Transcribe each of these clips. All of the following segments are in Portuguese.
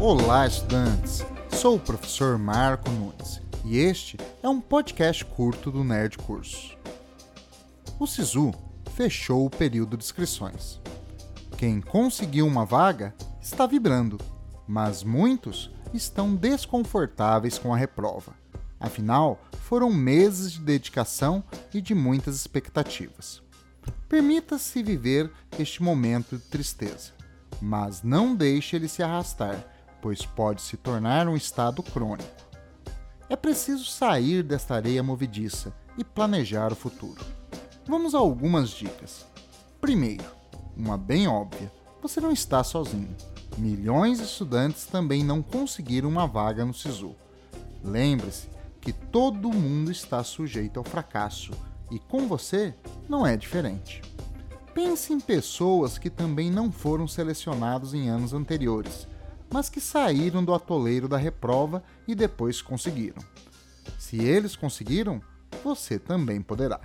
Olá, estudantes! Sou o professor Marco Nunes e este é um podcast curto do Nerd Cursos. O SISU fechou o período de inscrições. Quem conseguiu uma vaga está vibrando, mas muitos estão desconfortáveis com a reprova. Afinal, foram meses de dedicação e de muitas expectativas. Permita-se viver este momento de tristeza, mas não deixe ele se arrastar, pois pode se tornar um estado crônico. É preciso sair desta areia movediça e planejar o futuro. Vamos a algumas dicas. Primeiro, uma bem óbvia: você não está sozinho. Milhões de estudantes também não conseguiram uma vaga no SISU. Lembre-se que todo mundo está sujeito ao fracasso e com você não é diferente. Pense em pessoas que também não foram selecionados em anos anteriores, mas que saíram do atoleiro da reprova e depois conseguiram. Se eles conseguiram, você também poderá.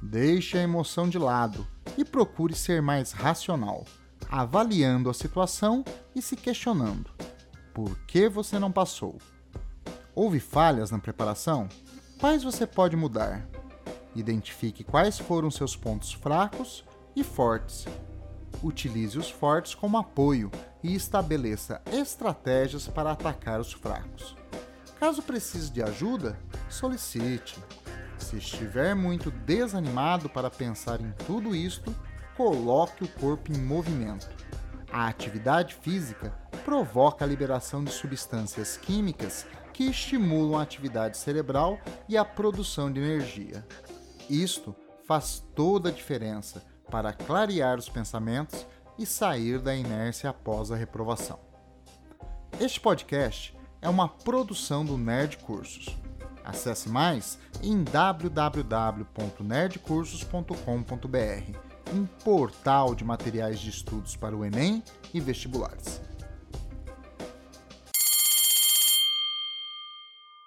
Deixe a emoção de lado e procure ser mais racional, avaliando a situação e se questionando: por que você não passou? Houve falhas na preparação? Quais você pode mudar? Identifique quais foram seus pontos fracos e fortes. Utilize os fortes como apoio e estabeleça estratégias para atacar os fracos. Caso precise de ajuda, solicite. Se estiver muito desanimado para pensar em tudo isto, coloque o corpo em movimento. A atividade física provoca a liberação de substâncias químicas que estimulam a atividade cerebral e a produção de energia. Isto faz toda a diferença para clarear os pensamentos e sair da inércia após a reprovação. Este podcast é uma produção do Nerd Cursos. Acesse mais em www.nerdcursos.com.br, um portal de materiais de estudos para o Enem e vestibulares.